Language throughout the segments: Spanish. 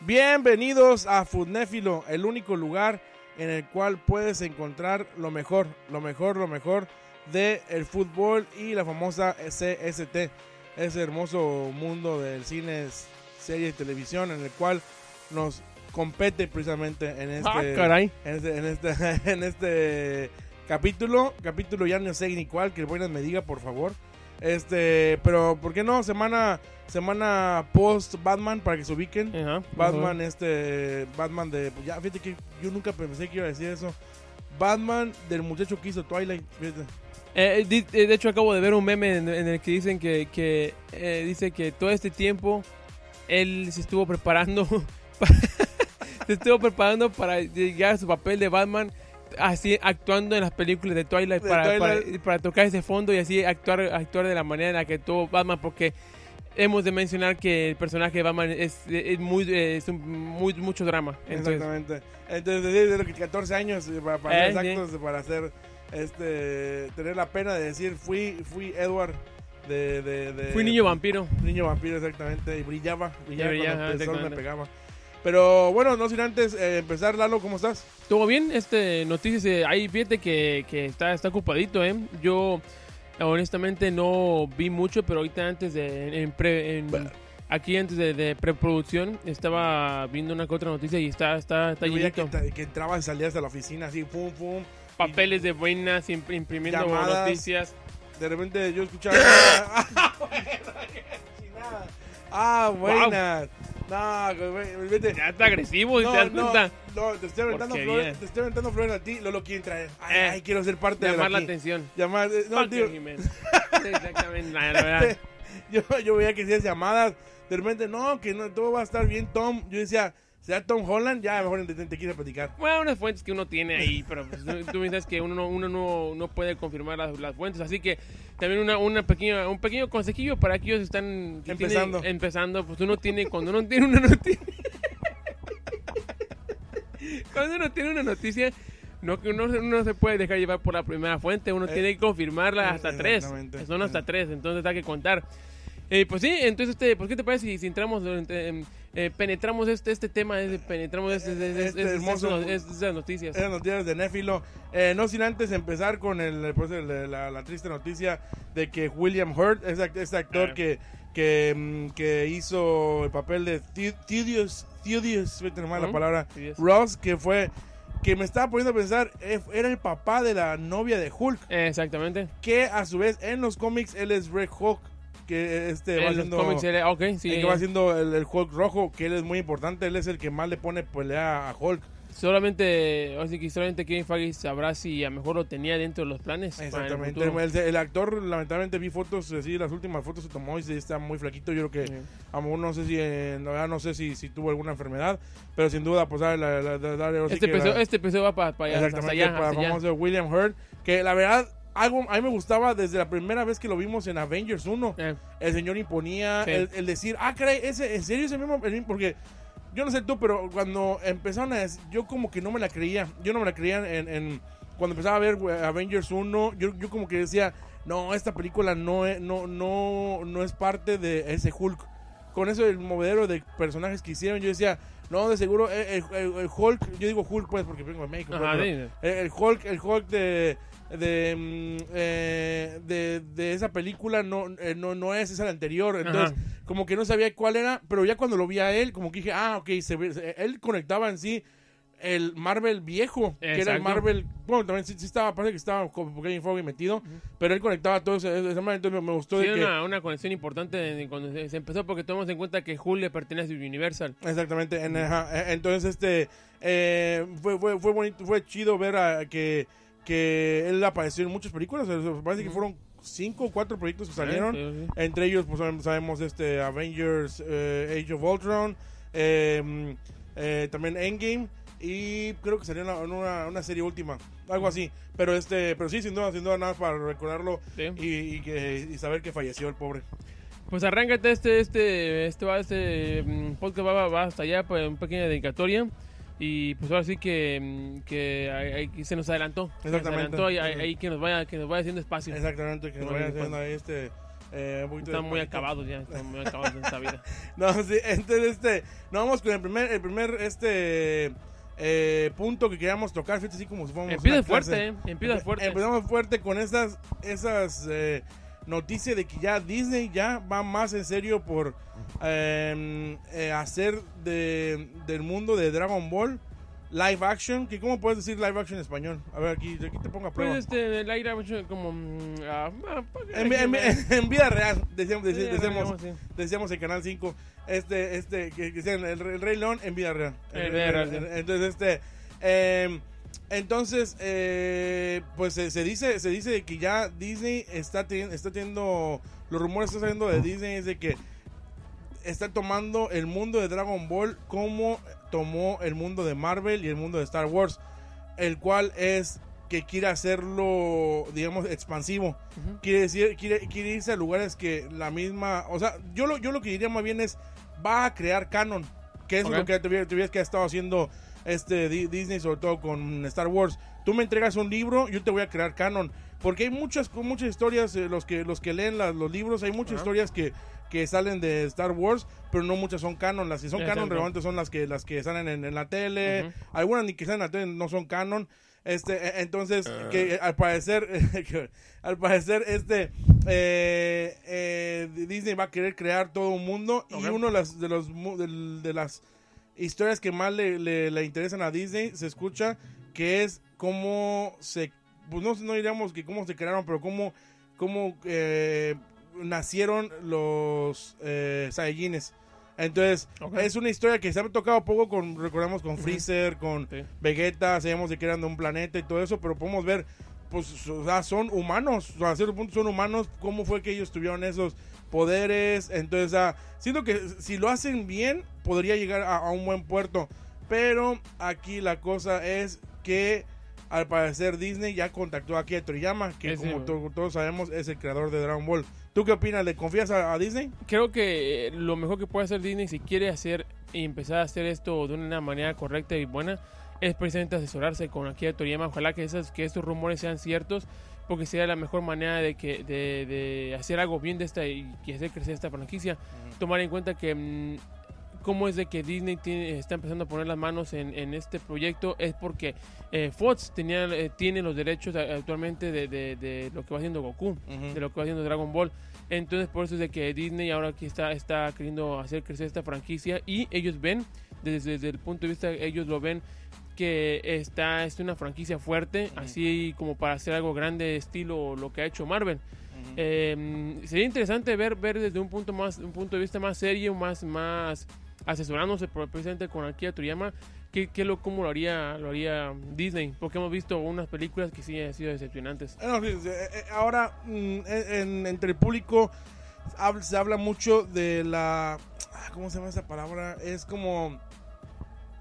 Bienvenidos a Fudnéfilo, el único lugar en el cual puedes encontrar lo mejor, lo mejor, lo mejor de el fútbol y la famosa CST, ese hermoso mundo del cine, serie y televisión en el cual nos compete precisamente en este, Ah, caray. en este, en este, en este capítulo, capítulo ya no sé ni cuál, que Buenas me diga por favor. Este, pero ¿por qué no? Semana semana post Batman para que se ubiquen. Batman, este, Batman de, ya, fíjate que yo nunca pensé que iba a decir eso. Batman del muchacho que hizo Twilight, fíjate. Eh, di- eh, de hecho, acabo de ver un meme en, en el que dicen que, que eh, dice que todo este tiempo él se estuvo preparando, para- se estuvo preparando para llegar a su papel de Batman, así actuando en las películas de Twilight, De para, Twilight. para- para tocar ese fondo y así actuar, actuar de la manera en la que actuó Batman, porque hemos de mencionar que el personaje de Batman es, es muy, es un- muy mucho drama. Entonces, Exactamente. Entonces, desde los 14 años, eh, para, para Eh, ser sí. exactos, para hacer, este, tener la pena de decir, fui, fui Edward de, de, de- fui niño vampiro. Niño vampiro, exactamente, y brillaba, brillaba brillaba, cuando el sol me pegaba. Pero bueno, no sin antes eh, empezar, Lalo, ¿cómo estás? ¿Todo bien? Este, noticias, eh, ahí fíjate que, que está, está ocupadito, ¿eh? Yo honestamente no vi mucho, pero ahorita antes de, en pre- en- Bueno. aquí antes de, de preproducción, estaba viendo una que otra noticia y está, está, que, que entrabas y salías de la oficina así, pum, pum. Papeles de buenas, imp- imprimiendo Llamadas. noticias. De repente yo escuchaba. ah. Ah, buenas. No, güey, vete. Ya está agresivo, No, ¿te das no, cuenta? no, te estoy aventando flores, te estoy aventando flores a ti, Lolo quiere traer. Ay, Eh, ay, quiero ser parte de Llamar la aquí. atención. Llamar, eh, no, tío, exactamente, la verdad. yo, yo veía que hacías llamadas, de repente, no, que no, todo va a estar bien, Tom. Yo decía, ¿será Tom Holland? Ya, mejor te, te, quiero platicar. Bueno, unas fuentes que uno tiene ahí, pero pues, tú sabes que uno, no, uno no, no puede confirmar las, las fuentes, así que también una, una pequeña, un pequeño consejillo para aquellos que están que Empezando. tienen- empezando, pues uno tiene, cuando uno tiene una noticia, cuando uno tiene una noticia, no que uno, uno no se puede dejar llevar por la primera fuente, uno Eh, tiene que confirmarla hasta tres, son hasta tres, entonces hay que contar. Eh, pues sí, entonces, este, ¿por qué te parece si, si entramos, eh, eh, penetramos este, este tema, eh, penetramos este, este, Este este- hermoso- este- estas noticias? Esas noticias de Néfilo. Eh, no sin antes empezar con el, pues, el- la, la triste noticia de que William Hurt, ese actor Eh. que, que, mm, que hizo el papel de Thi- Thaddeus, Thaddeus, vete nomás la Ujú, palabra. Ross, que fue, que me estaba poniendo a pensar, era el papá de la novia de Hulk, Eh, Exactamente. que a su vez en los cómics él es Red Hulk, que este va haciendo... cómics era, ok, sí. el que va haciendo el, el Hulk rojo, que él es muy importante, él es el que más le pone pelea a Hulk. Solamente, así que solamente Kevin Feige sabrá si a lo mejor lo tenía dentro de los planes. para el Exactamente. futuro. El, el actor, lamentablemente, vi fotos, así, las últimas fotos se tomó y sí está muy flaquito. Yo creo que, Sí. a lo mejor no sé si, eh, no sé si, si tuvo alguna enfermedad, pero sin duda, pues, dale, dale, sí Este, la- este episodio va para, allá, hasta exactamente, allá, para allá. famoso William Hurt, que la verdad, algo a mí me gustaba desde la primera vez que lo vimos en Avengers 1. Eh, El señor imponía, Sí. el, el decir, ah, caray, ese, en serio ese mismo, el mismo?" porque yo no sé tú, pero cuando empezaron a, yo como que no me la creía, yo no me la creía en, en- cuando empezaba a ver Avengers 1, yo, yo como que decía, no, esta película no es, no, no, no es parte de ese Hulk. Con eso el movedero de personajes que hicieron, yo decía, no, de seguro eh, el, el- el Hulk, yo digo Hulk pues porque vengo de México, Ajá, pero- sí. el, el Hulk, el Hulk de de, mm, eh, de, de esa película no, eh, no, no es, es el anterior. Entonces, como que no sabía cuál era, pero ya cuando lo vi a él, como que dije, ah, ok, se ve- se- él conectaba en sí el Marvel viejo, que era el. Marvel, bueno, también sí, sí estaba, parece que estaba como Kevin Feige metido, pero él conectaba todo ese, ese Marvel, entonces me, me gustó Sí, de que... una, una conexión importante de cuando se, se empezó porque tomamos en cuenta que Hulk le pertenece a Universal. Exactamente, en- eh, entonces este eh, fue, fue, fue bonito, fue chido ver a, que, que él apareció en muchas películas, parece que fueron cinco o cuatro proyectos que salieron, Sí, sí, sí. entre ellos pues sabemos, este Avengers eh, Age of Ultron, eh, eh, también Endgame y creo que salió en una, una- una serie última, algo así, pero este pero sí, sin duda, sin duda nada para recordarlo Sí. y, y que, y saber que falleció el pobre. Pues arráncate este, este, este, va, este mm, podcast va, va hasta allá, pues una pequeña dedicatoria. Y pues ahora sí que, mm, que ahí- ahí se nos adelantó. Se nos Exactamente. adelantó y ahí, ahí que nos vaya, que nos vaya haciendo espacio. Exactamente, que nos pues. haciendo ahí este Eh, Están muy acabados ya, están muy acabados en esta vida. No, sí, entonces este, nos vamos con el primer, el primer este eh, punto que queríamos tocar, fíjate así como si fuéramos Empieza fuerte, eh. Empieza fuerte. Empezamos fuerte con esas, esas eh, noticias de que ya Disney ya va más en serio por eh, eh, hacer de, del mundo de Dragon Ball live action. Que ¿Cómo puedes decir live action en español? A ver, aquí, aquí te pongo a prueba. Pues este, el ha hecho como. mm, ah, ah, en, vi- en vi- en vida real, decíamos, decíamos, sí. decíamos en Canal 5, este, este, que, que decían el, el Rey León en vida real. En vida real, sí. Entonces, este, eh, entonces, eh, pues se, se dice, se dice que ya Disney está, está teniendo, los rumores están saliendo de Disney es de que está tomando el mundo de Dragon Ball como tomó el mundo de Marvel y el mundo de Star Wars, el cual es que quiere hacerlo, digamos, expansivo. Quiere decir, quiere, quiere irse a lugares que la misma, o sea, yo lo, yo lo que diría más bien es, va a crear canon, que es lo que tuviera, tuviera que ha estado haciendo este Di- Disney, sobre todo con Star Wars. Tú me entregas un libro, yo te voy a crear canon, porque hay muchas, muchas historias, eh, los que los que leen los libros, hay muchas historias que, que salen de Star Wars, pero no muchas son canon. Las que son canon realmente son las que las que salen en, en la tele, algunas ni que salen en la tele no son canon. Este, e- entonces, Ah. que eh, al parecer, que al parecer, este, eh, eh, Disney va a querer crear todo un mundo y uno de las, de los, mu- del- de las historias que más le, le- le interesan a Disney se escucha que es cómo se, pues no, no diríamos que cómo se crearon, pero cómo, cómo eh, nacieron los eh, Saiyajines. Entonces, es una historia que se ha tocado poco con, recordamos, con Freezer, con Sí. Vegeta, sabíamos de que eran de un planeta y todo eso, pero podemos ver, pues, o sea, son humanos, o sea, a cierto punto son humanos, cómo fue que ellos tuvieron esos poderes, entonces, ah, siento que si lo hacen bien, podría llegar a, a un buen puerto, pero aquí la cosa es que al parecer Disney ya contactó aquí a Toriyama, que como todos sabemos es el creador de Dragon Ball. ¿Tú qué opinas? ¿Le confías a, a Disney? Creo que eh, lo mejor que puede hacer Disney si quiere hacer y empezar a hacer esto de una manera correcta y buena es precisamente asesorarse con Akira Toriyama. Ojalá que, esas, que estos rumores sean ciertos porque sería la mejor manera de, que, de, de hacer algo bien de esta y que hacer crecer esta franquicia. Tomar en cuenta que mm, cómo es de que Disney tiene- está empezando a poner las manos en, en este proyecto es porque eh, Fox tenía, eh, tiene los derechos actualmente de, de- de lo que va haciendo Goku de lo que va haciendo Dragon Ball. Entonces por eso es de que Disney ahora aquí está, está queriendo hacer crecer esta franquicia y ellos ven, desde, desde el punto de vista, ellos lo ven que está es una franquicia fuerte, así como para hacer algo grande estilo lo que ha hecho Marvel. Eh, sería interesante ver, ver desde un punto más, un punto de vista más serio, más, más asesorándose precisamente con Akira Toriyama, que, que lo, cómo lo haría, lo haría Disney, porque hemos visto unas películas que sí han sido decepcionantes. Eh, eh, eh, ahora, mm, en- entre el público se habla mucho de la. ah, ¿Cómo se llama esa palabra? Es como.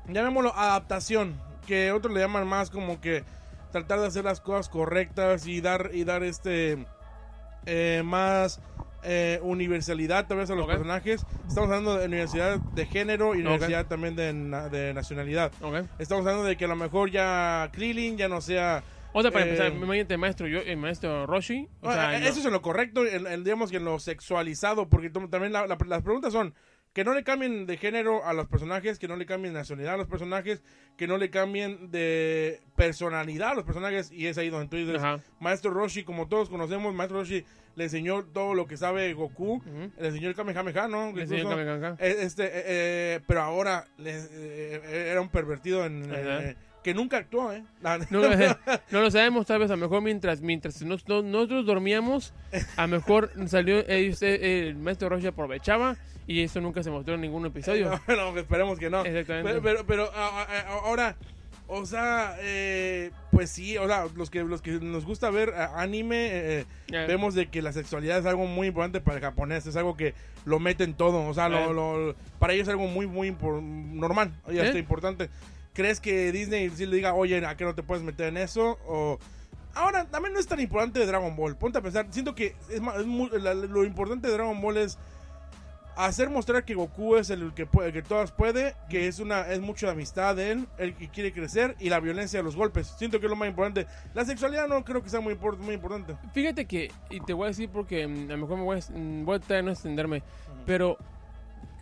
Llamémoslo adaptación. Que otros le llaman más como que tratar de hacer las cosas correctas y dar, y dar este. eh, más eh, universalidad tal vez a los personajes. Estamos hablando de universidad de género y también de, na- de nacionalidad. ¿ok? Estamos hablando de que a lo mejor ya Krillin ya no sea O sea, para Eh, empezar, imagínate el maestro, yo, el maestro Roshi. O Ah, sea, eh, no- Eso es en lo correcto, en, digamos que en lo sexualizado, porque también la- la- las preguntas son que no le cambien de género a los personajes, que no le cambien de nacionalidad a los personajes, que no le cambien de personalidad a los personajes, y es ahí donde tú dices, Ajá. Maestro Roshi, como todos conocemos, Maestro Roshi le enseñó todo lo que sabe Goku, le enseñó el Kamehameha, ¿no? Le enseñó Incluso, Kamehameha. eh, Este, eh, eh, pero ahora le- eh, era un pervertido en, eh, que nunca actuó, ¿eh? No, no lo sabemos, tal vez a lo mejor mientras, mientras nos- no- nosotros dormíamos, a lo mejor salió, eh, usted, eh, el maestro Roshi aprovechaba y eso nunca se mostró en ningún episodio. No, no, esperemos que no. Exactamente. Pero, pero, pero, a- a- a- ahora, o sea, eh, pues sí, o sea, los que, los que nos gusta ver eh, anime, eh, Eh, vemos de que la sexualidad es algo muy importante para el japonés, es algo que lo meten todo, o sea, lo- Eh. lo- para ellos es algo muy, muy normal, y hasta ¿Eh? importante. ¿Crees que Disney sí le diga, oye, ¿a qué no te puedes meter en eso? O... Ahora, también no es tan importante de Dragon Ball. Ponte a pensar, siento que es más- es muy- la- lo importante de Dragon Ball es hacer mostrar que Goku es el que puede, que todas puede, que es una es mucho de amistad de él, el que quiere crecer y la violencia de los golpes. Siento que es lo más importante. La sexualidad no creo que sea muy, muy importante. Fíjate que, y te voy a decir porque mm, a lo mejor me voy a, mm, voy a tratar de no extenderme, pero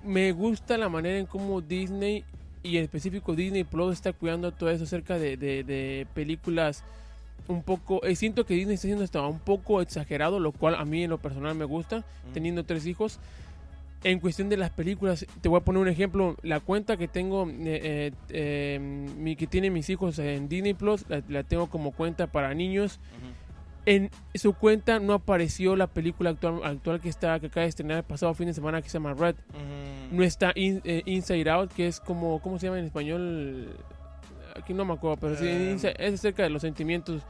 me gusta la manera en cómo Disney y en específico Disney Plus está cuidando todo eso acerca de, de- de películas un poco, eh, siento que Disney está haciendo hasta un poco exagerado, lo cual a mí en lo personal me gusta, teniendo tres hijos. En cuestión de las películas, te voy a poner un ejemplo. La cuenta que tengo, eh, eh, mi, que tiene mis hijos en Disney Plus, la, la tengo como cuenta para niños. En su cuenta no apareció la película actual, actual que está que acaba de estrenar el pasado fin de semana que se llama Red. No está In- eh, Inside Out, que es como, ¿cómo se llama en español? Aquí no me acuerdo, pero sí. Inside- es acerca de los sentimientos.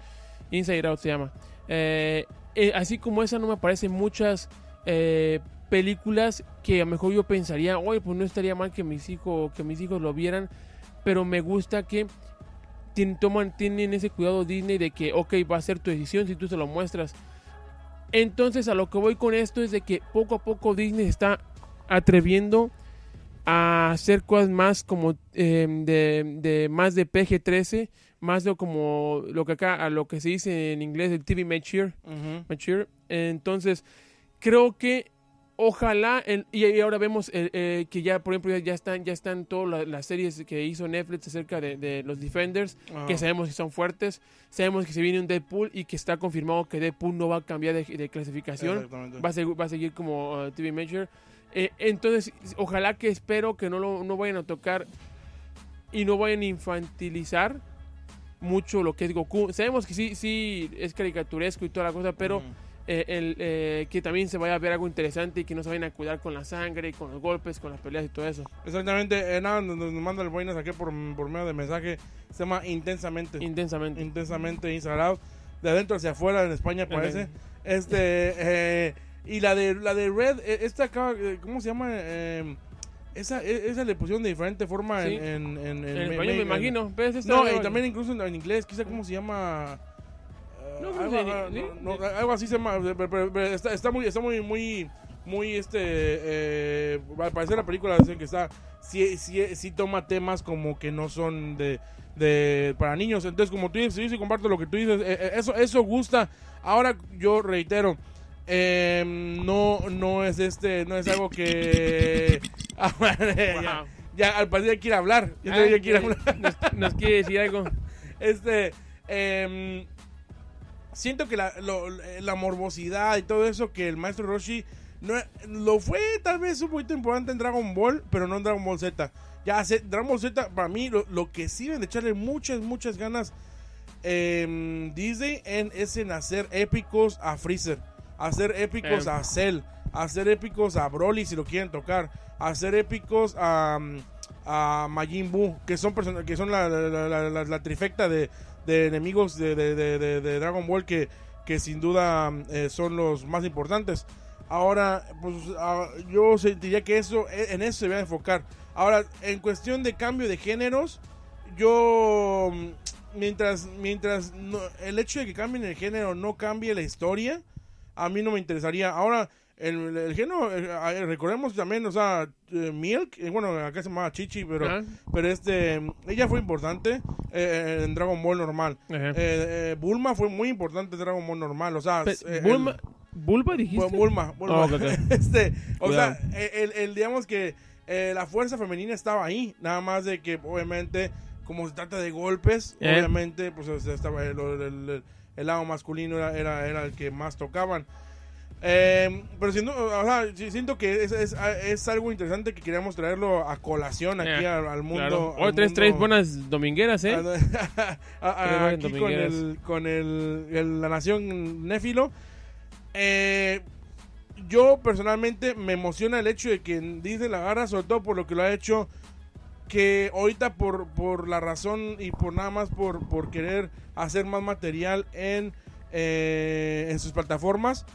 Inside Out se llama. Así como esa no me aparecen muchas eh, películas que a lo mejor yo pensaría, oye, pues no estaría mal que mis hijos, que mis hijos lo vieran, pero me gusta que tienen, toman, tienen ese cuidado Disney de que, ok, va a ser tu decisión si tú se lo muestras. Entonces a lo que voy con esto es de que poco a poco Disney está atreviendo a hacer cosas más como eh, de, de más de PG-13, más de como lo que acá, a lo que se dice en inglés el TV mature, Ujú. mature. Entonces creo que ojalá y, y ahora vemos eh, eh, que ya por ejemplo ya, están ya están todas la- las series que hizo Netflix acerca de, de los Defenders Ajá. que sabemos que son fuertes, sabemos que se viene un Deadpool y que está confirmado que Deadpool no va a cambiar de, de clasificación, va a, seguir, va a seguir como uh, TV Major. Eh, entonces, ojalá que espero que no lo no vayan a tocar y no vayan a infantilizar mucho lo que es Goku. Sabemos que sí, sí es caricaturesco y toda la cosa, pero. Eh, el, eh, que también se vaya a ver algo interesante y que no se vayan a cuidar con la sangre, con los golpes, con las peleas y todo eso. Exactamente, eh, nada, nos, nos manda el buenas aquí por, por medio de mensaje. Se llama Intensamente. Intensamente. Intensamente Out. De adentro hacia afuera en España parece. Ok. Este, eh, y la de la de Red, eh, esta acá, ¿cómo se llama? Esa, esa le pusieron de diferente forma Sí. en, en, en, En, español me en- imagino. Esta No, y también incluso en inglés, quizá cómo se llama. Algo, pues, algo así se está, está muy, está muy, muy, muy, este, eh, al parecer la película dicen que está, sí, sí, sí toma temas como que no son de, de para niños. Entonces, como tú dices, yo comparto lo que tú dices. eh, eh, eso, eso gusta. Ahora yo reitero. eh, no, no es este, no es algo que Ah, ya, al parecer quiere hablar. Ya, Ah, quiere que hablar. Nos, nos quiere decir algo. Este, em, siento que la, lo- la morbosidad y todo eso que el maestro Roshi no, lo fue tal vez un poquito importante en Dragon Ball, pero no en Dragon Ball Z. Ya, Dragon Ball Z, para mí, lo, lo que sí deben de echarle muchas, muchas ganas em, Disney en, es en hacer épicos a Freezer, hacer épicos Eh. a Cell, hacer épicos a Broly si lo quieren tocar, hacer épicos a, a Majin Buu, que son, que son la, la- la- la- la trifecta de, de enemigos de, de- de- de- Dragon Ball que, que sin duda eh, son los más importantes. Ahora, pues ah, yo se- diría que eso, en eso se va a enfocar. Ahora, en cuestión de cambio de géneros, yo mm, mientras mientras no- el hecho de que cambien el género no cambie la historia, a mí no me interesaría. Ahora, el, el género, eh, eh, recordemos también, o sea, eh, Milk, eh, bueno, acá se llamaba Chichi, pero, Ajá. pero este, ella fue importante en Dragon Ball normal. Bulma fue muy importante en Dragon Ball normal, o sea, Bulma, el- ¿Bulba dijiste? Bu- Bulma, Bulma. Oh, este, o Cuidado. sea, el, el- digamos que eh, la fuerza femenina estaba ahí, nada más de que obviamente como se trata de golpes, obviamente pues estaba el lado masculino era, era, era el que más tocaban. Eh, pero siento, o sea, siento que es, es, es algo interesante que queríamos traerlo a colación aquí Eh, al, al mundo. Claro. al Hoy tres, mundo- tres buenas domingueras, ¿eh? a- a- Tres buenas aquí con, el, con el, el- la nación néfilo. Eh, yo personalmente me emociona el hecho de que Disney la agarra, sobre todo por lo que lo ha hecho. Que ahorita por, por la razón y por nada más por, por querer hacer más material en, eh, en sus plataformas.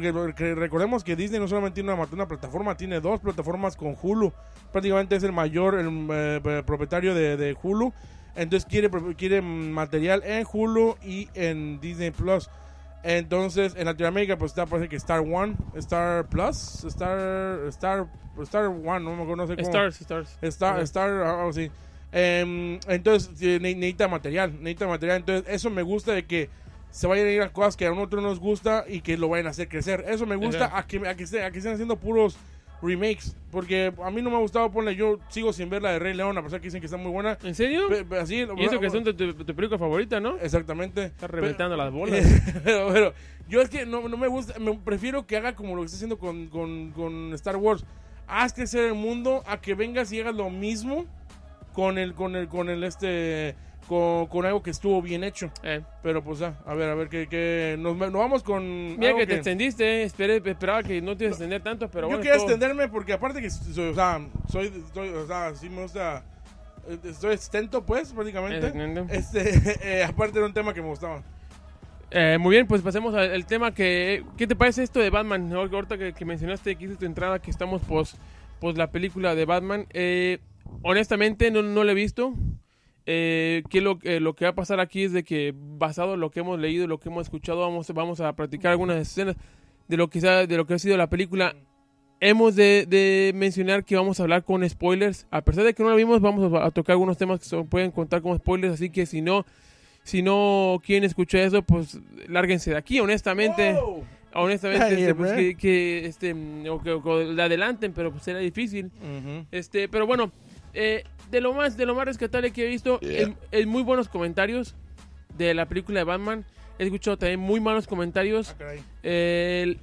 Porque recordemos que Disney no solamente tiene una, una plataforma, tiene dos plataformas con Hulu. Prácticamente es el mayor el, eh, propietario de, de Hulu. Entonces quiere, quiere material en Hulu y en Disney Plus. Entonces, en Latinoamérica, pues está, parece que Star One, Star Plus, Star, Star, Star One, no me acuerdo, no sé cómo. Stars, Stars. Star. Star, algo así. Em, entonces, necesita material, necesita material. Entonces, eso me gusta de que se vayan a ir a cosas que a nosotros nos gusta y que lo vayan a hacer crecer. Eso me gusta Ajá. a que, a, que esté- a que estén haciendo puros remakes. Porque a mí no me ha gustado, ponle, yo sigo sin ver la de Rey León, a pesar que dicen que está muy buena. ¿En serio? Pe- pe- así, y eso que son tu, tu- tu película favorita, ¿no? Exactamente. Está reventando las bolas. pero, pero yo es que no, no me gusta, me prefiero que haga como lo que está haciendo con, con, con Star Wars. Haz crecer el mundo a que vengas y hagas lo mismo con el, con el, con el este, con, con algo que estuvo bien hecho. Eh, Pero pues ah, a ver, a ver, que, que nos, nos vamos con... Mira algo que te extendiste, esperé, esperaba que no te ibas a extender tanto, pero yo bueno. estuvo- extenderme porque aparte que soy, o sea, soy, soy- o sea, sí me gusta, eh, estoy extento pues prácticamente. Este, eh, aparte era un tema que me gustaba. Eh, muy bien, pues pasemos al, tema que... ¿Qué te parece esto de Batman? Ahor- Ahorita que, que mencionaste que hiciste tu entrada, que estamos pos, pos la película de Batman. Eh, honestamente, no, no la he visto. Eh, que lo, eh, lo que va a pasar aquí es de que basado en lo que hemos leído, lo que hemos escuchado, vamos, vamos a practicar algunas escenas de lo que sea, de lo que ha sido la película. Hemos de, de mencionar que vamos a hablar con spoilers. A pesar de que no la vimos, vamos a, a tocar algunos temas que se pueden contar como spoilers. Así que si no, si no quieren escuchar eso, pues lárguense de aquí, honestamente. Wow. Honestamente, Yeah, este, pues, que, que, este, o que, o adelanten, pero pues será difícil. Ujú. Este, pero bueno, eh, de lo más, de lo más rescatable que he visto, Yeah. el muy buenos comentarios de la película de Batman. He escuchado también muy malos comentarios. Ah. El-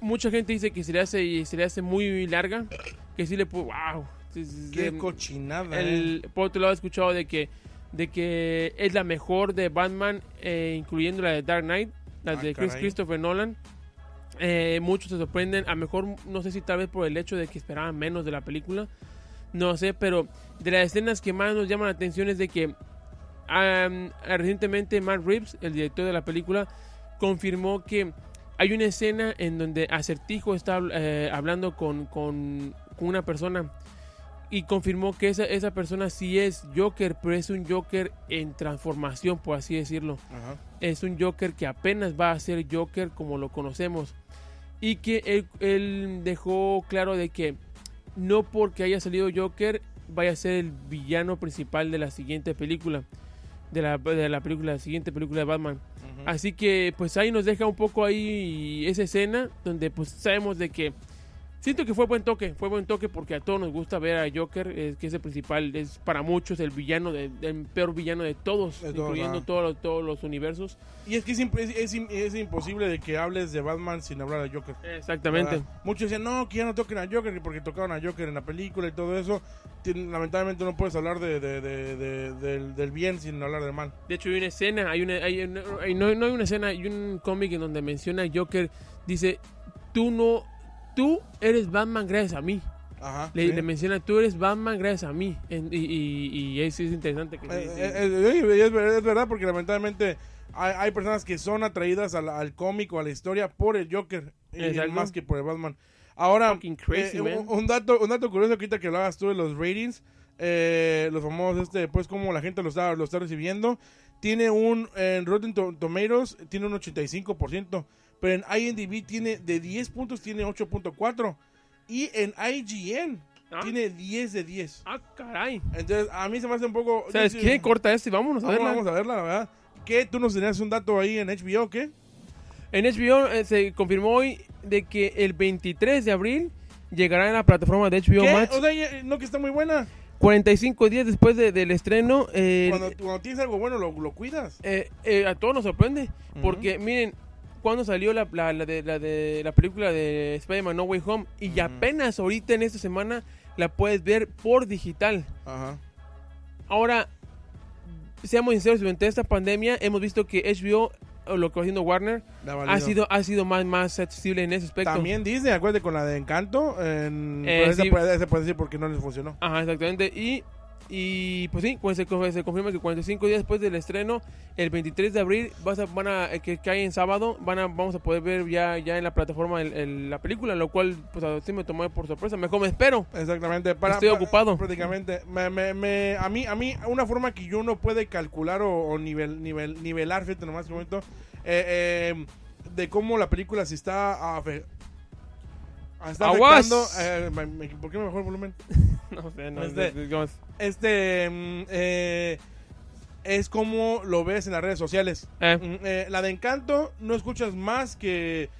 mucha gente dice que se le hace y se le hace muy larga, que sí le wow. Qué sí, cochinada. eh. el, por otro lado he escuchado de que de que es la mejor de Batman, eh, incluyendo la de Dark Knight, la Ah, de Chris caray. Christopher Nolan. Eh, muchos se sorprenden, a lo mejor no sé si tal vez por el hecho de que esperaban menos de la película, no sé, pero de las escenas que más nos llaman la atención es de que recientemente Matt Reeves, el director de la película, confirmó que hay una escena en donde Acertijo está eh, hablando con, con- con una persona y confirmó que esa, esa persona sí es Joker, pero es un Joker en transformación, por así decirlo. Ajá. Es un Joker que apenas va a ser Joker como lo conocemos. Y que él, él dejó claro de que no porque haya salido Joker vaya a ser el villano principal de la siguiente película. De la, de la película, la siguiente película de Batman. Así que pues ahí nos deja un poco ahí esa escena donde pues sabemos de que siento que fue buen toque, fue buen toque porque a todos nos gusta ver a Joker, eh, que es el principal, es para muchos el villano, de- el peor villano de todos, De incluyendo todos, los, todos los universos. Y es que es, es, es im- es imposible de que hables de Batman sin hablar de Joker. Exactamente. ¿verdad? Muchos decían, no, que ya no toquen a Joker porque tocaron a Joker en la película y todo eso. Tien- lamentablemente no puedes hablar de, de- de- de- del, del bien sin hablar del mal. De hecho, hay una escena, hay una, hay una- hay- no, no hay una escena, hay un cómic en donde menciona a Joker, dice, tú no, tú eres Batman gracias a mí. Ajá. Le, sí. le menciona, tú eres Batman gracias a mí. En- y, y, y es, es interesante que... Eh, eh, eh, es, ver- es verdad porque lamentablemente hay, hay personas que son atraídas al, al cómic o a la historia por el Joker y más que por el Batman. Ahora, crazy, eh, un, un dato, un dato curioso ahorita que hablabas tú de los ratings, eh, los famosos, este, pues como la gente lo está, lo está recibiendo, tiene un, en Rotten To- Tomatoes tiene un 85%, pero en IMDb tiene, de 10 puntos tiene 8.4 y en IGN ¿Ah? tiene 10 de 10. Ah, caray. Entonces, a mí se me hace un poco... ¿Sabes qué? Corta esto y vámonos a verla. vamos a verla, la verdad. ¿Qué? ¿Tú nos tenías un dato ahí en HBO qué? En HBO eh, se confirmó hoy de que el 23 de abril llegará en la plataforma de HBO ¿Qué? Max. O sea, ya- no que está muy buena. 45 días después de- del estreno. eh, Cuando, cuando tienes algo bueno, lo, lo cuidas. eh, eh, a todos nos sorprende. Porque, miren, cuando salió la, la- la de, la de la película de Spider-Man No Way Home, y apenas ahorita en esta semana la puedes ver por digital. Ajá. Ahora, seamos sinceros, durante esta pandemia hemos visto que HBO, o lo que va haciendo Warner, ha sido, ha sido más, más accesible en ese aspecto. También Disney, acuérdate con la de Encanto. En, Eh, puede, esa puede decir porque no les funcionó. Ajá, exactamente. Y, y pues sí, pues se, co- se confirma que 45 días después del estreno, el 23 de abril, vas a, van a, eh, que cae en sábado, van a, vamos a poder ver ya, ya en la plataforma el- el- la película, lo cual pues a- sí me tomó por sorpresa. Mejor me espero. Exactamente. Para, Estoy para- ocupado. Prácticamente. Me, me, me- a, mí, a mí, una forma que yo no puede calcular o, o nivel, nivel, nivelar, fíjate nomás que momento. Eh, eh, de cómo la película se está, está Aguas. afectando. eh, ¿Por qué me bajó el volumen? No sé, no, Este- Este mm, eh, es como lo ves en las redes sociales. eh, Mm, eh, la de Encanto no escuchas más que,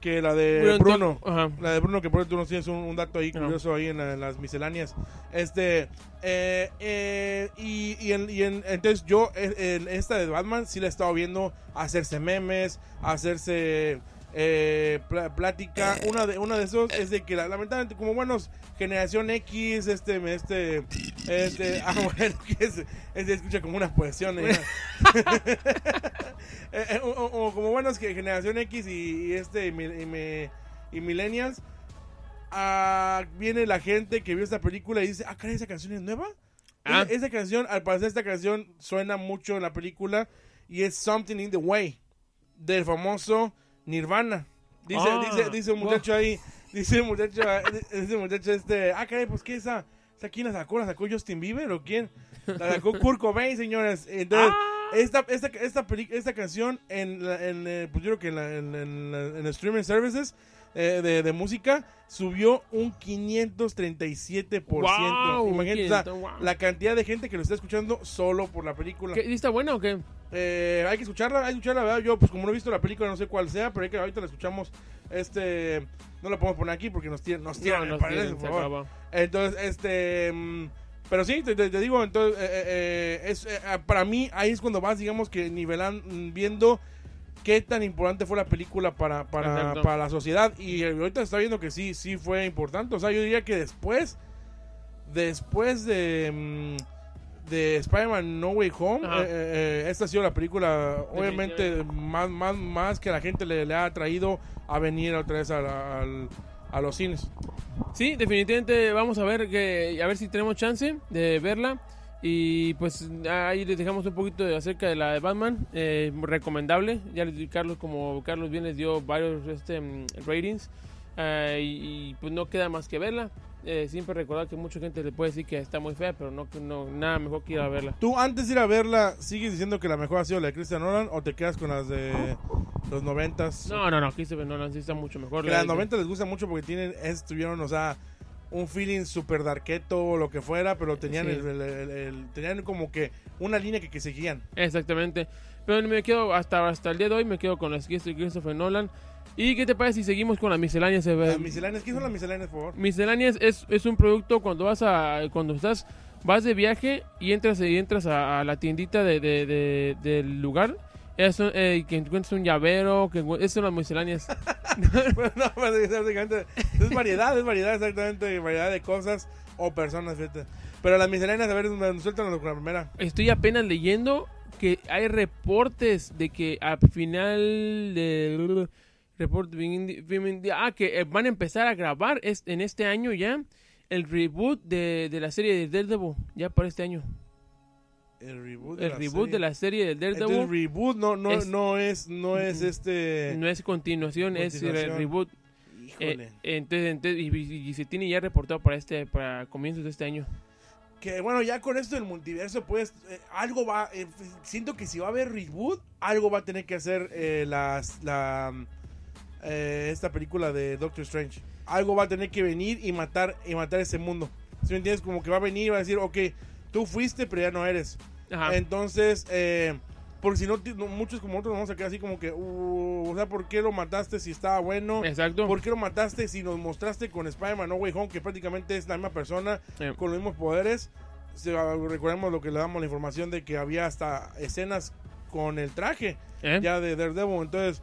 que la de Bruno. Ajá. La de Bruno, que por tú nos tienes un, un dato ahí curioso ahí en, la- en las misceláneas. Este, eh, eh, y, y en- y en- entonces yo, eh, en esta de Batman, sí la he estado viendo hacerse memes, hacerse eh, plática. Una de, una de esos es de que la- lamentablemente, como buenos, generación X, este, este, este, ah, bueno, que es- escucha como una poesía. ¿eh? Eh, eh, o- o- o como buenos que generación X y, y este y me- y millennials ah, viene la gente que vio esta película y dice ah caray esa canción es nueva Ah. esa, esa canción al parecer esta canción suena mucho en la película y es Something in the Way del famoso Nirvana dice Ah, dice dice un wow. muchacho ahí dice un muchacho dice un muchacho este ah caray pues qué esa esa quién la sacó la sacó Justin Bieber o quién la sacó Kurt Cobain señores entonces Ah. esta, esta, esta, esta canción en, la- en, eh, pues yo creo que en, la- en, en la- en streaming services eh, de, de música subió un 537%. Wow, Imagínate, o sea, 500, wow. la cantidad de gente que lo está escuchando solo por la película. ¿Qué, ¿y ¿Está buena o qué? Eh, hay que escucharla, hay que escucharla, ¿verdad? Yo, pues como no he visto la película, no sé cuál sea, pero hay que, ahorita la escuchamos. Este, no la podemos poner aquí porque nos tiran, nos tiran No, nos tienen, por favor. Entonces, este. mm, Pero sí, te, digo, entonces, eh, eh, es, eh, para mí ahí es cuando vas, digamos, que nivelan, mm, viendo qué tan importante fue la película para, para, para la sociedad. Y ahorita está viendo que sí, sí fue importante. O sea, yo diría que después, después de, mm, de Spider-Man No Way Home, Ajá. eh, eh, esta ha sido la película, obviamente, más, más, más que la gente le, le ha traído a venir otra vez a, la- al- a los cines. Sí, definitivamente vamos a ver que a ver si tenemos chance de verla. Y pues ahí les dejamos un poquito de- acerca de la de Batman, eh, recomendable. Ya les Carlos, como Carlos bien les dio varios este, mm, ratings. eh, y, y, pues no queda más que verla. Eh, siempre recordar que mucha gente le puede decir que está muy fea, pero no, no nada mejor que ir a verla. ¿Tú antes de ir a verla, sigues diciendo que la mejor ha sido la de Christian Nolan o te quedas con las de los noventas? No, no, no, Christopher Nolan sí está mucho mejor. Que La- las noventas les gusta mucho porque tienen, es- tuvieron, o sea, un feeling super darketo o lo que fuera, pero tenían, Sí. el, el- el- el- tenían como que una línea que, que seguían. Exactamente. Pero me quedo hasta, hasta el día de hoy, me quedo con las de Christopher Nolan. ¿Y qué te parece si seguimos con las misceláneas? Las misceláneas, ¿qué son las misceláneas, por favor? Misceláneas es, es un producto cuando vas a cuando estás vas de viaje y entras y entras a, a la tiendita de, de- de- del lugar es un- eh, que encuentras un llavero que esas son las misceláneas Bueno, no, pues, es, básicamente- es variedad, es variedad, exactamente, variedad de cosas o personas, fíjate. Pero las misceláneas, a ver, suéltanos con la primera. estoy apenas leyendo que hay reportes de que al final de report ah que eh, van a empezar a grabar es- en este año ya el reboot de, de la serie de Daredevil ya para este año El reboot el reboot de la serie de Entonces, Daredevil reboot no, no, Es- no es, no es este... no es continuación, es el Continuación. reboot. Híjole. Eh, entonces, entonces- y, y- y se tiene ya reportado para este para comienzos de este año. Que bueno, ya con esto del multiverso, pues eh, algo va. eh, siento que si va a haber reboot, algo va a tener que hacer eh, las, la, eh, esta película de Doctor Strange. Algo va a tener que venir y matar y matar ese mundo. Si me entiendes? Como que va a venir y va a decir, ok, tú fuiste, pero ya no eres. Ajá. Entonces, eh, porque si no, muchos como nosotros nos vamos a quedar así como que, uh, o sea, ¿por qué lo mataste si estaba bueno? Exacto. ¿Por qué lo mataste si nos mostraste con Spider-Man No Way Home, que prácticamente es la misma persona Eh, con los mismos poderes? Ah, recordemos lo que le damos la información de que había hasta escenas con el traje ¿eh? ya de Daredevil. Entonces,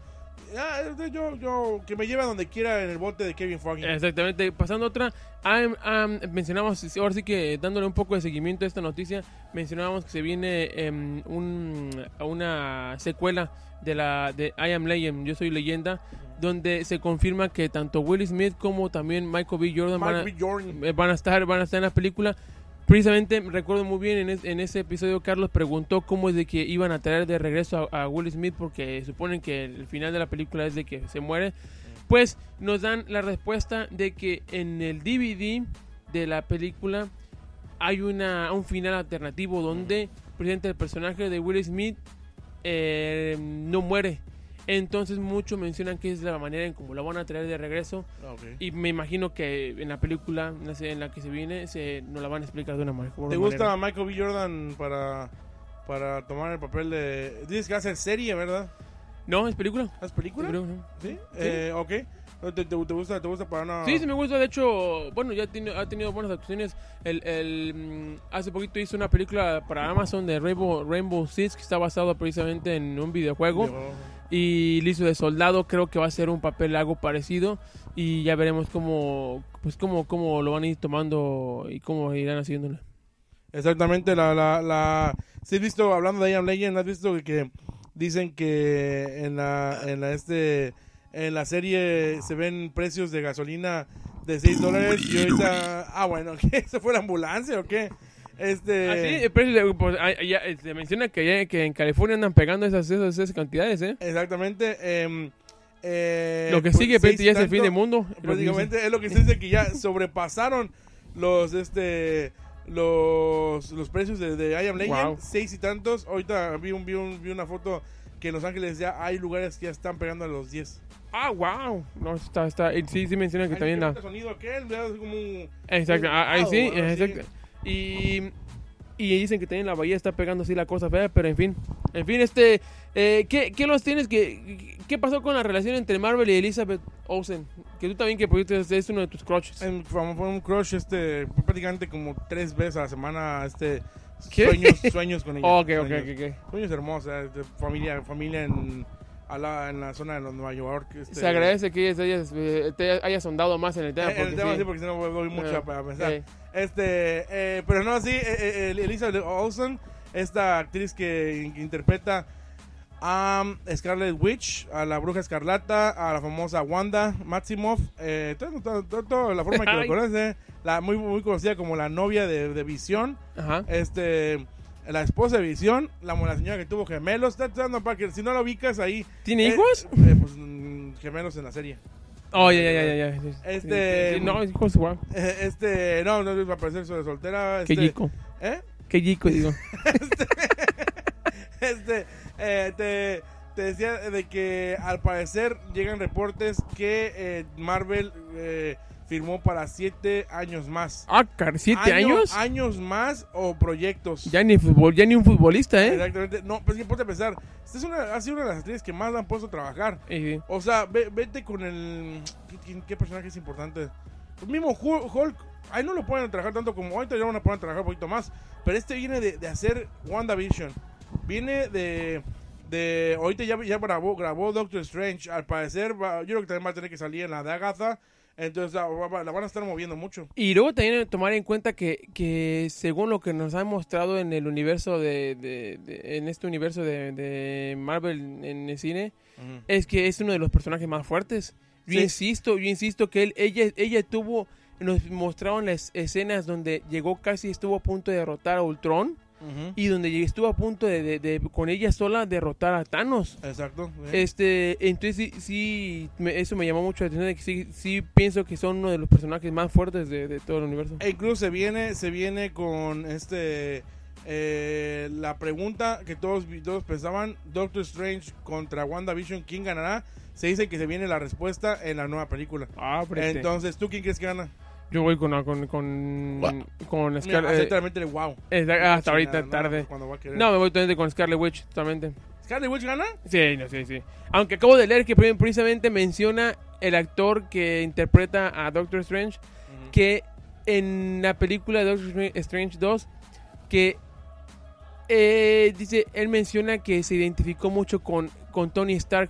este, yo, yo, que me lleve a donde quiera en el bote de Kevin Feige. Exactamente. Pasando a otra, ah, ah, mencionamos, ahora sí que dándole un poco de seguimiento a esta noticia, mencionábamos que se viene em, un, una secuela de la de I Am Legend, Yo Soy Leyenda, donde se confirma que tanto Will Smith como también Michael B. Jordan van a, Mark B. Jordan. eh, van a estar van a estar en la película precisamente recuerdo muy bien en, es- en ese episodio Carlos preguntó cómo es de que iban a traer de regreso a, a Will Smith porque suponen que el final de la película es de que se muere. Pues nos dan la respuesta de que en el DVD de la película hay una un final alternativo donde precisamente el personaje de Will Smith eh, no muere Entonces muchos mencionan que es la manera en cómo la van a traer de regreso. Ah, ok. Y me imagino que en la película en la, que se viene se nos la van a explicar de una manera. ¿Te gusta Michael B. Jordan para, para tomar el papel de... Dices que hace serie, ¿verdad? No, es película. Es película, sí. ¿Sí? Eh, ok. ¿Te, gusta, ¿Te gusta para una...? Sí, sí me gusta. De hecho, bueno, ya tiene, ha tenido buenas actuaciones. El, el, mm, hace poquito hizo una película para Amazon de Rainbow, Rainbow Six que está basado precisamente en un videojuego. Yo- Y le hizo de soldado. Creo que va a ser un papel algo parecido. Y ya veremos cómo, pues cómo, cómo lo van a ir tomando y cómo irán haciéndolo. Exactamente, la, la, la... Sí, has visto, hablando de I Am Legend, has visto que, que dicen que en la, en la, este, en la serie se ven precios de gasolina de 6 dólares y ahorita... Ah, bueno, ¿qué? ¿Se fue la ambulancia o qué? Este... Ah, sí, el precio de- pues, ah, ya, eh, se menciona que, que en California andan pegando esas, esas, esas cantidades, ¿eh? Exactamente. em, eh, lo que pues, sigue, Peti, y ya es el fin del mundo. Lo. Prácticamente es lo que se dice que ya sobrepasaron los este los los precios de, de I Am Legend, Wow. seis y tantos. Ahorita vi un, vi un- vi una foto que en Los Ángeles ya hay lugares que ya están pegando a los 10. Ah, wow. No, está, está. Sí, sí menciona que Ay, también ¿qué la. otro sonido aquel, ¿verdad? Es como un- Exacto, ah, ahí sí, así. exacto. Y, y dicen que también la bahía está pegando así la cosa fea, pero en fin. En fin, este. Eh, ¿qué, ¿Qué los tienes que.? ¿Qué pasó con la relación entre Marvel y Elizabeth Olsen? Que tú también, que cierto, es- uno de tus crushes. en- fue un crush este prácticamente como tres veces a la semana este ¿Qué? sueños sueños con ella. ok, ok, sueños. ok, ok. Sueños hermosos, de familia, familia en, a la, en la zona de Nueva York. este, Se agradece que ellas, ellas, eh, te hayas sondado más en el tema. Eh, en el tema sí. porque si no doy mucho Eh, para pensar. Este, eh, pero no, sí, eh, eh, Elizabeth Olsen, esta actriz que in- interpreta a Scarlet Witch, a la Bruja Escarlata, a la famosa Wanda Maximoff, eh, todo, todo- la forma que lo conoce, la muy, muy conocida como la novia de, de Visión, Ajá. este, la esposa de Visión, la, la señora que tuvo gemelos, está dando para que si no la ubicas ahí. ¿Tiene eh, hijos? eh, pues mm, gemelos en la serie. Oh, ya, ya, ya, ya. Este- no, hijos, wow. Eh, Este, no, no va a parecer soltera. Qué Este, chico. ¿Eh? Qué chico, digo. Este, eh, te, te decía de que al parecer llegan reportes que eh, Marvel eh, firmó para siete años más. Ah, car- ¿siete Año- años? Años más o proyectos. Ya ni fútbol, ya ni un futbolista, ¿eh? Exactamente. No, pues que ponte a pensar. Esta es una, ha sido una de las actrices que más la han puesto a trabajar. Sí. O sea, ve- vete con el. ¿qué- ¿Qué, personaje es importante? El mismo Hu- Hulk. Ahí no lo pueden trabajar tanto como ahorita ya van a poner a trabajar un poquito más. Pero este viene de, de hacer WandaVision. Viene de. de ahorita ya, ya grabó, grabó Doctor Strange. Al parecer, va- yo creo que también va a tener que salir en la de Agatha. Entonces la, va- la van a estar moviendo mucho. Y luego también tomar en cuenta que, que según lo que nos han mostrado en el universo de, de- de- en este universo de, de Marvel en el cine, es que es uno de los personajes más fuertes. Yo Sí. insisto, yo insisto que él, ella, ella tuvo, nos mostraron las escenas donde llegó casi estuvo a punto de derrotar a Ultron Y donde estuvo a punto de, de- de, con ella sola derrotar a Thanos. Exacto. sí. Este, entonces sí, sí me- eso me llamó mucho la atención de que sí, sí pienso que son uno de los personajes más fuertes de, de todo el universo. E incluso se viene, se viene con este eh, la pregunta que todos, todos pensaban, Doctor Strange contra WandaVision, ¿quién ganará? Se dice que se viene la respuesta en la nueva película. Ah, Entonces, ¿tú quién crees que gana? Yo voy con con con, con Mira, eh, el wow. eh, hasta ahorita No, tarde. Va. No, me voy totalmente con Scarlet Witch, totalmente. ¿Scarlet Witch gana? Sí, no, sí, sí. Aunque acabo de leer que pre- precisamente menciona el actor que interpreta a Doctor Strange que en la película de Doctor Strange 2 que eh, dice él menciona que se identificó mucho con, con Tony Stark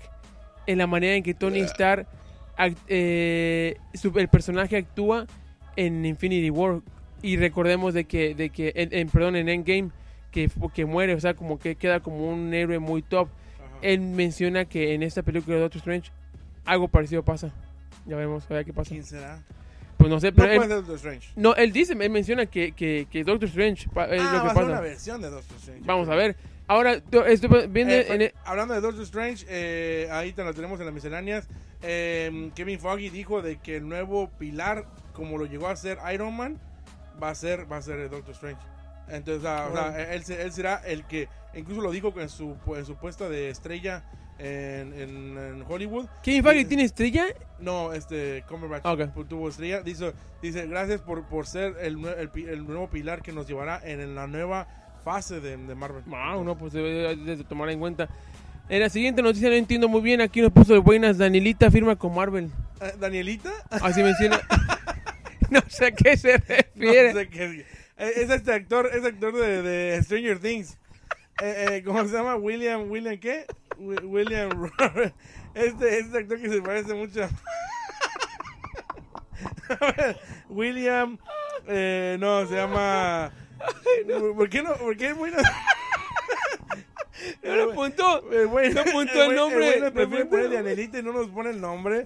en la manera en que Tony Stark act- eh, su- el personaje actúa en Infinity War y recordemos de que de que en, en- perdón en Endgame que, que muere o sea como que queda como un héroe muy top Ajá. él menciona que en esta película de Doctor Strange algo parecido pasa ya veremos a ver qué pasa ¿Quién será? pues no sé No pero puede él, Doctor Strange. no, él dice, él menciona que, que, que Doctor Strange es ah, lo que pasa. una versión de Doctor Strange. Vamos a ver. Ahora, to- esto viene Eh, en el- Hablando de Doctor Strange, eh, ahí te lo tenemos en las misceláneas. Eh, Kevin Foggy dijo de que el nuevo pilar, como lo llegó a ser Iron Man, va a ser, va a ser el Doctor Strange. Entonces, ah, o sea, él, él será el que, incluso lo dijo en su, en su puesta de estrella en, en- en Hollywood. ¿Kevin Feige tiene estrella? No, este, Cumberbatch Ah, ok. pu- tuvo estrella. Dice, dice gracias por, por ser el, el, el nuevo pilar que nos llevará en, la nueva fase de, de Marvel. Wow, no, pues debe de de tomar en cuenta. En la siguiente noticia no entiendo muy bien. Aquí nos puso de buenas. Danielita firma con Marvel. Eh, ¿Danielita? Así menciona. no sé a qué se No refiere. sé qué es. Eh, Es este actor, es actor de, de Stranger Things. Eh, eh, ¿Cómo se llama? William, William ¿qué? Wi- William Robert. Este, este actor que se parece mucho. a- William, eh, no, se llama. ¿Por qué no? ¿Por qué bueno? No apuntó. El güey- No apuntó el nombre. prefiere No poner y no nos pone el nombre.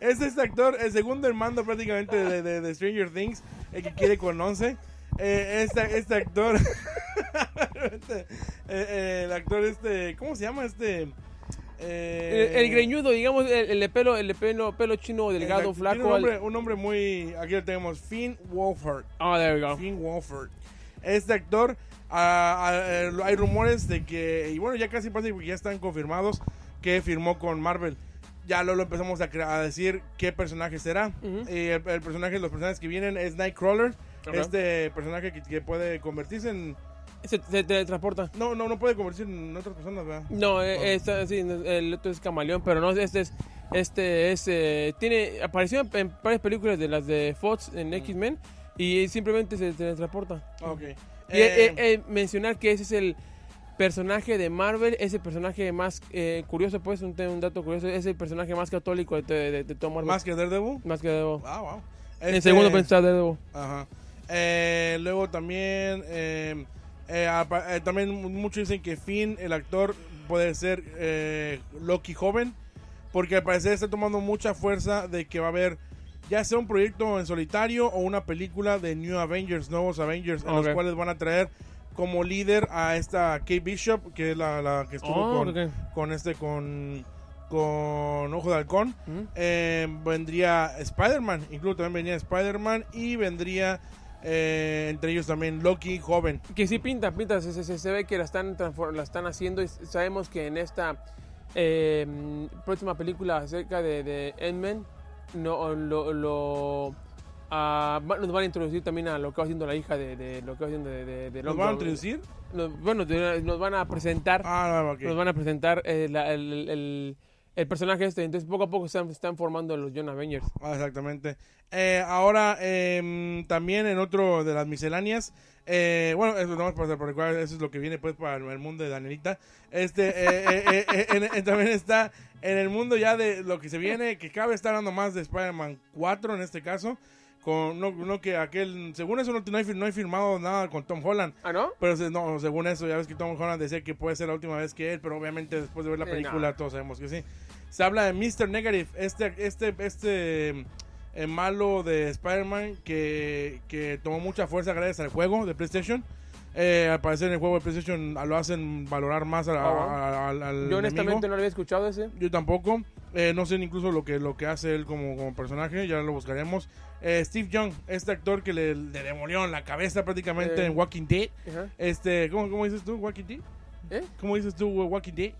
Es este actor, el segundo hermano prácticamente de, de- de Stranger Things, el que quiere con 11. Eh, este, este actor, este, eh, el actor este, ¿cómo se llama este? Eh, El, el greñudo, digamos, el, el de pelo, el de pelo, pelo chino, delgado, tiene flaco. Un al- nombre, un nombre muy, aquí lo tenemos, Finn Wolfhard. Ah, there we go. Finn Wolfhard. Este actor, ah, ah, eh, hay rumores de que, y bueno, ya casi parece que ya están confirmados que firmó con Marvel. Ya lo, lo empezamos a, a decir qué personaje será. Y el, el personaje, los personajes que vienen es Nightcrawler. Este personaje que, que puede convertirse en... Se, teletransporta. No, no, no puede convertirse en otras personas, ¿verdad? No, eh, esta- sí, no, el otro es camaleón, pero no, este es, este es, eh, tiene, apareció en, en varias películas de las de Fox en X-Men y simplemente se teletransporta. Ok. Y Eh, eh, eh, mencionar que ese es el personaje de Marvel, ese personaje más eh, curioso, pues, un, un dato curioso, es el personaje más católico de, de, Marvel. más que Daredevil. Más que Daredevil. Ah, wow. En Este- segundo pensaba Daredevil. Ajá. Eh, luego también, eh, también muchos dicen que Finn, el actor, puede ser Loki joven, porque al parecer está tomando mucha fuerza de que va a haber ya sea un proyecto en solitario o una película de New Avengers, nuevos Avengers, en Ok. los cuales van a traer como líder a esta Kate Bishop, que es la, la que estuvo Oh, con, con este, con, con Ojo de Halcón. Ujú. Eh, vendría Spider-Man, incluso también venía Spider-Man y vendría eh, entre ellos también Loki joven. Que sí pinta, pinta, se, se- se ve que la están, la están haciendo y sabemos que en esta eh, mm, próxima película acerca de, de no, lo, lo, va- nos van a introducir también a lo que va haciendo la hija de, de lo que va haciendo de, de, de ¿Nos van a introducir? Nos- bueno, nos van a presentar, Ah, no, ok. nos van a presentar eh, la- el, el- el- personaje este, entonces poco a poco se están, están formando los John Avengers. Ah, exactamente. Eh, ahora, em, también en otro de las misceláneas, eh, bueno, eso no por recordar, eso es lo que viene pues para el mundo de Danielita. Este, en- en- también está en el mundo ya de lo que se viene, que cabe estar hablando más de Spider-Man 4 en este caso. Con, no, no que aquel, según eso no, no, he firmado nada con Tom Holland. ¿Ah, no? Pero no, según eso, ya ves que Tom Holland decía que puede ser la última vez que él, pero obviamente después de ver la Sí, película todos sabemos que sí. Se habla de Mr. Negative, este, este, este eh, malo de Spider-Man que, que tomó mucha fuerza gracias al juego de PlayStation. Eh, al parecer en el juego de PlayStation lo hacen valorar más a- Oh, wow. a- al, al Yo honestamente enemigo. no lo había escuchado ese. Yo tampoco. Eh, no sé incluso lo que, lo que hace él como, como personaje, ya lo buscaremos. Eh, Steve Young, este actor que le, le demolió la cabeza prácticamente Eh. en Walking Dead. Ajá. Este, ¿cómo, cómo dices tú? ¿Walking Dead? ¿Eh? ¿Cómo dices tú, uh, Walking Dead?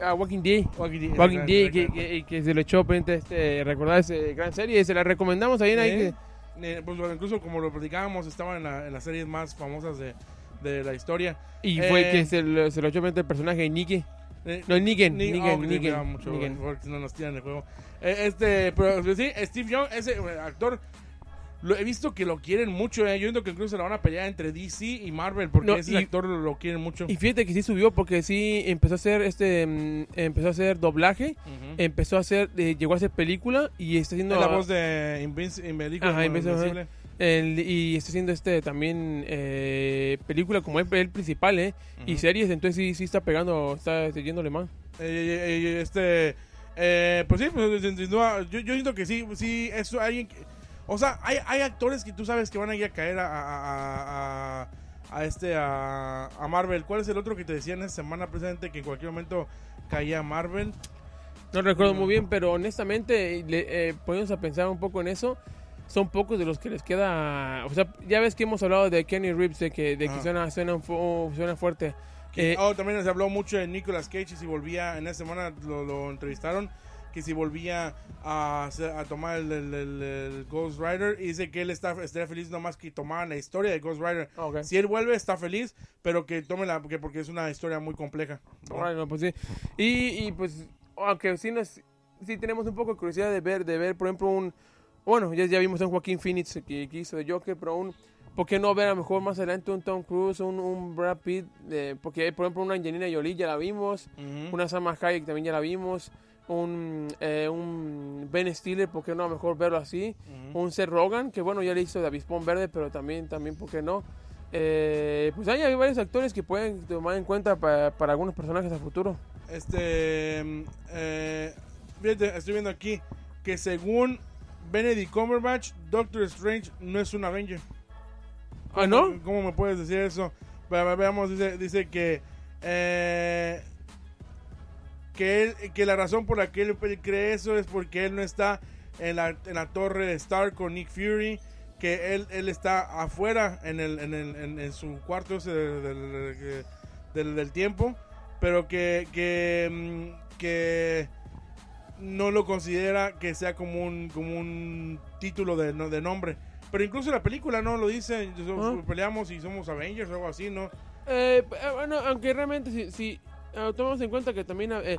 Ah, Walking Dead. Walking Dead. Walking Dead, que, que, que se lo echó frente a este, recordar esa gran serie, se la recomendamos ahí, ahí Eh, eh, pues incluso como lo platicábamos, estaba en, la- en las series más famosas de, de la historia. y fue eh, que se lo, se lo echó al personaje de Nicky. Eh, No, Negan, Ni- Negan, ok, Negan, me da mucho, Negan. porque no nos tiran el juego. Eh, este, pero pues, sí, Steve Young, ese eh, actor, lo he visto que lo quieren mucho. eh. Yo entiendo que incluso se la van a pelear entre DC y Marvel porque No, ese y- actor lo, lo quieren mucho. Y fíjate que sí subió porque sí empezó a hacer este mm, empezó a hacer doblaje, Ujú. empezó a hacer eh, llegó a hacer película y está haciendo Es la voz de Invinci- Invencible. Ajá, Invincible, Invencible. El- y está haciendo este también eh, película como el, el principal, eh, y Ujú. series, entonces sí sí está pegando, está yéndole mal. Eh, eh, eh, este, eh, pues sí, pues, yo, yo siento que sí, sí, es alguien que- o sea, hay, hay actores que tú sabes que van a ir a caer a, a, a- a- este, a, a Marvel. ¿Cuál es el otro que te decía en esta semana presente que en cualquier momento caía a Marvel? No recuerdo muy bien, pero honestamente, le, eh, poniéndonos a pensar un poco en eso, son pocos de los que les queda. O sea, ya ves que hemos hablado de Kenny Reeves, de que, de que Ajá. suena, suena, fu- suena fuerte. Que- Eh, oh, también se habló mucho de Nicolas Cage y si volvía, en esa semana lo, lo entrevistaron, que si volvía a, a tomar el, el- el- el Ghost Rider, y dice que él está, estaría feliz nomás que tomaran la historia de Ghost Rider. ah, ok. Si él vuelve, está feliz, pero que tome la, porque, porque es una historia muy compleja. ¿no? Órale, no, pues sí. Y, y, pues, aunque sí, nos, sí tenemos un poco de curiosidad de ver, de ver, por ejemplo, un. Bueno, ya, ya vimos a un Joaquín Phoenix que, que hizo de Joker, pero un. ¿Por qué no ver a lo mejor más adelante un Tom Cruise, un, un Brad Pitt? eh, porque, por ejemplo, una Angelina Jolie ya la vimos, Ujú. una Salma Hayek también ya la vimos, un, eh, un Ben Stiller, ¿por qué no a lo mejor verlo así? Ujú. un Seth Rogen, que bueno, ya le hizo de Avispón Verde, pero también, también ¿por qué no? Eh, pues hay, hay varios actores que pueden tomar en cuenta pa- para algunos personajes a futuro. Este. mm, eh, estoy viendo aquí que según Benedict Cumberbatch, Doctor Strange no es un Avenger. ¿Ah, no? ¿Cómo me puedes decir eso? Ve- ve- Veamos, dice, dice que. eh, que, él, que la razón por la que él cree eso es porque él no está en la, en la torre de Stark con Nick Fury. Que él, él está afuera en, el, en, el, en, en su cuarto ese del, del- del- del tiempo. Pero que, que, mm, que no lo considera que sea como un, como un título de, no- de nombre. Pero incluso la película no lo dice, Ah. peleamos y somos Avengers o algo así, ¿no? Eh, eh, bueno, aunque realmente si, si eh, tomamos en cuenta que también eh,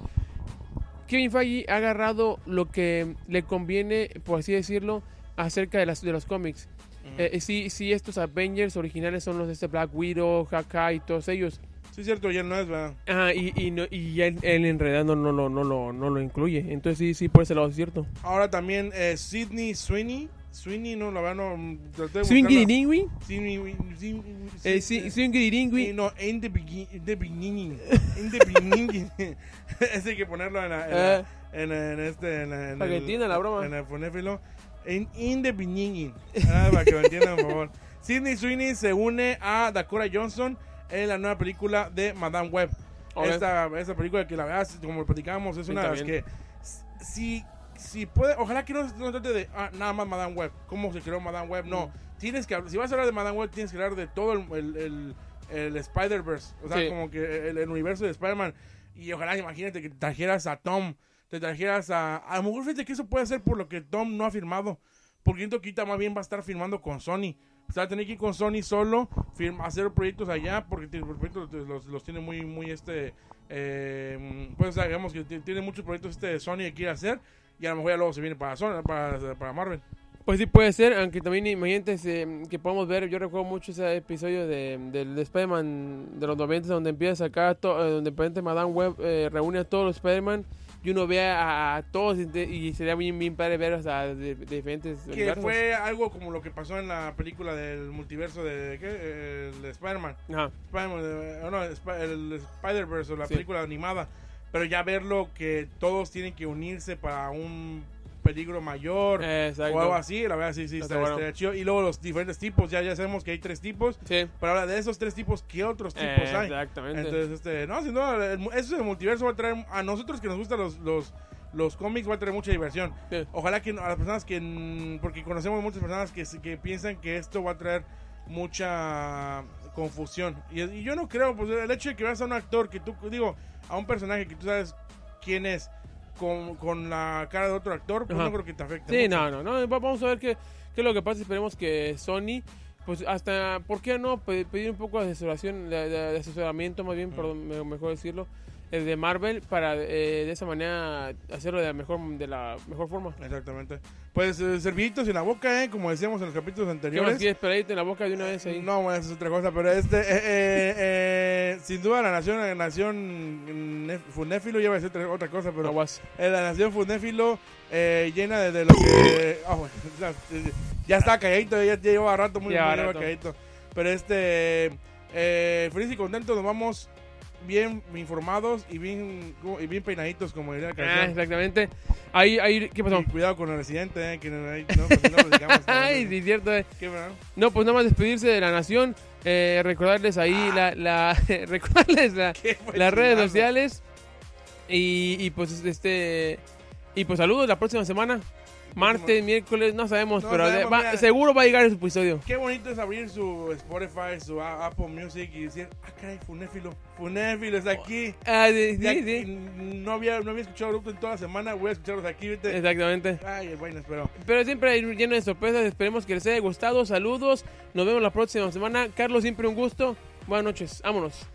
Kevin Feige ha agarrado lo que le conviene, por así decirlo, acerca de, las, de los cómics. Eh, sí, sí, estos Avengers originales son los de este Black Widow, Hawkeye y todos ellos. Sí, es cierto, ya no es, ¿verdad? Ajá, y, y, no- y él, él en realidad no, no, lo- no, lo, no lo incluye. Entonces sí, sí, por ese lado es cierto. Ahora también eh, Sidney Sweeney. Sweeney, no, la verdad no. traté de. Swingiringui. Swingiringui. No, in the, begin, in the beginning. In the beginning. Ese hay que ponerlo en, la, en, la- Eh. en, en este. En, la- en Argentina, la broma. En el fonéfilo. In, in the beginning. Ah, para que lo entiendan, por favor. Sidney Sweeney se une a Dakota Johnson en la nueva película de Madame Web. Esta, esta película que la verdad, como platicábamos, es Sí, una de las que. Si, si puede, ojalá que no, no trate de ah, nada más Madame Web. ¿Cómo se creó Madame Web? No. Mm. Tienes que si vas a hablar de Madame Web, tienes que hablar de todo el, el, el- el Spider-Verse. O sea, Sí. como que el, el universo de Spider-Man. Y ojalá, imagínate que trajeras a Tom. Te trajeras a. A lo mejor fíjate que eso puede ser por lo que Tom no ha firmado. Porque siento que ahorita más bien va a estar firmando con Sony. O sea, tener que ir con Sony solo, firma, hacer proyectos allá, porque los proyectos los, los tiene muy, muy este. eh, pues, digamos que ti- tiene muchos proyectos este de Sony que quiere hacer. Y a lo mejor ya luego se viene para, Sony, para, para Marvel. Pues sí puede ser, aunque también imagínate eh, que podemos ver, yo recuerdo mucho ese episodio de, del de Spider-Man de los 90 donde empieza acá, to- eh, donde de Madame Web eh, reúne a todos los Spider-Man y uno ve a, a todos y, sería bien, bien padre ver hasta de, de diferentes Que universos. fue algo como lo que pasó en la película del multiverso de, ¿qué? El de Spider-Man. Ajá. Spider-Man, eh, no, el Spider-Verse o la Sí. película animada. Pero ya verlo que todos tienen que unirse para un peligro mayor Exacto. o algo así, la verdad sí, sí, Está bueno. chido. Y luego los diferentes tipos, ya, ya sabemos que hay tres tipos. Sí. Pero ahora de esos tres tipos, ¿qué otros tipos Eh, hay? exactamente. Entonces, este, no, sin duda, el eso del multiverso va a traer, a nosotros que nos gustan los, los, los cómics, va a traer mucha diversión. Sí. Ojalá que no- a las personas que, porque conocemos muchas personas que, que piensan que esto va a traer mucha confusión. Y, y yo no creo, pues el hecho de que veas a un actor que tú, digo, a un personaje que tú sabes quién es, con, con la cara de otro actor, pues Ajá. no creo que te afecte. Sí, mucho. no, no, no. va- Vamos a ver qué, qué es lo que pasa. Esperemos que Sony, pues hasta, ¿por qué no Pe- pedir un poco de asesoración, de, asesoramiento más bien, perdón, me- mejor decirlo, de Marvel para eh, de esa manera hacerlo de la mejor, de la mejor forma. Exactamente. Pues eh, serviditos en la boca, ¿eh? como decíamos en los capítulos ¿Qué más anteriores. quieres en la boca de una vez ahí? No, es otra cosa, pero este, eh, eh, eh, sin duda la nación, la nación funéfilo, ya va a ser otra- cosa, pero Aguas. la nación funéfilo llena de, de lo que... bueno, ya, está calladito, ya, ya lleva rato muy, Ya muy rato. calladito. Pero este, feliz y contento, nos vamos bien informados y bien, y bien peinaditos, como diría la Ah, canción. exactamente. Ahí, ahí, ¿qué pasó? Y cuidado con el residente, eh, que no, no, pues, lo digamos, Ay, sí, cierto. eh. ¿Qué? No, pues nada más despedirse de la nación. eh, recordarles ahí la, la recordarles la, ¿Qué fue las redes sociales y, y pues este y pues saludos la próxima semana Martes, miércoles, no sabemos, No pero de- sabemos, va- mira. seguro va a llegar ese episodio. Qué bonito es abrir su Spotify, su Apple Music y decir, ah, caray, Funéfilo, Funéfilo está aquí. Ah, sí, Ya sí. No había, no había escuchado Erupto en toda la semana, voy a escucharlos aquí, ¿viste? Exactamente. Ay, bueno, espero. Pero siempre hay lleno de sorpresas. Esperemos que les haya gustado. Saludos. Nos vemos la próxima semana. Carlos, siempre un gusto. Buenas noches. Vámonos.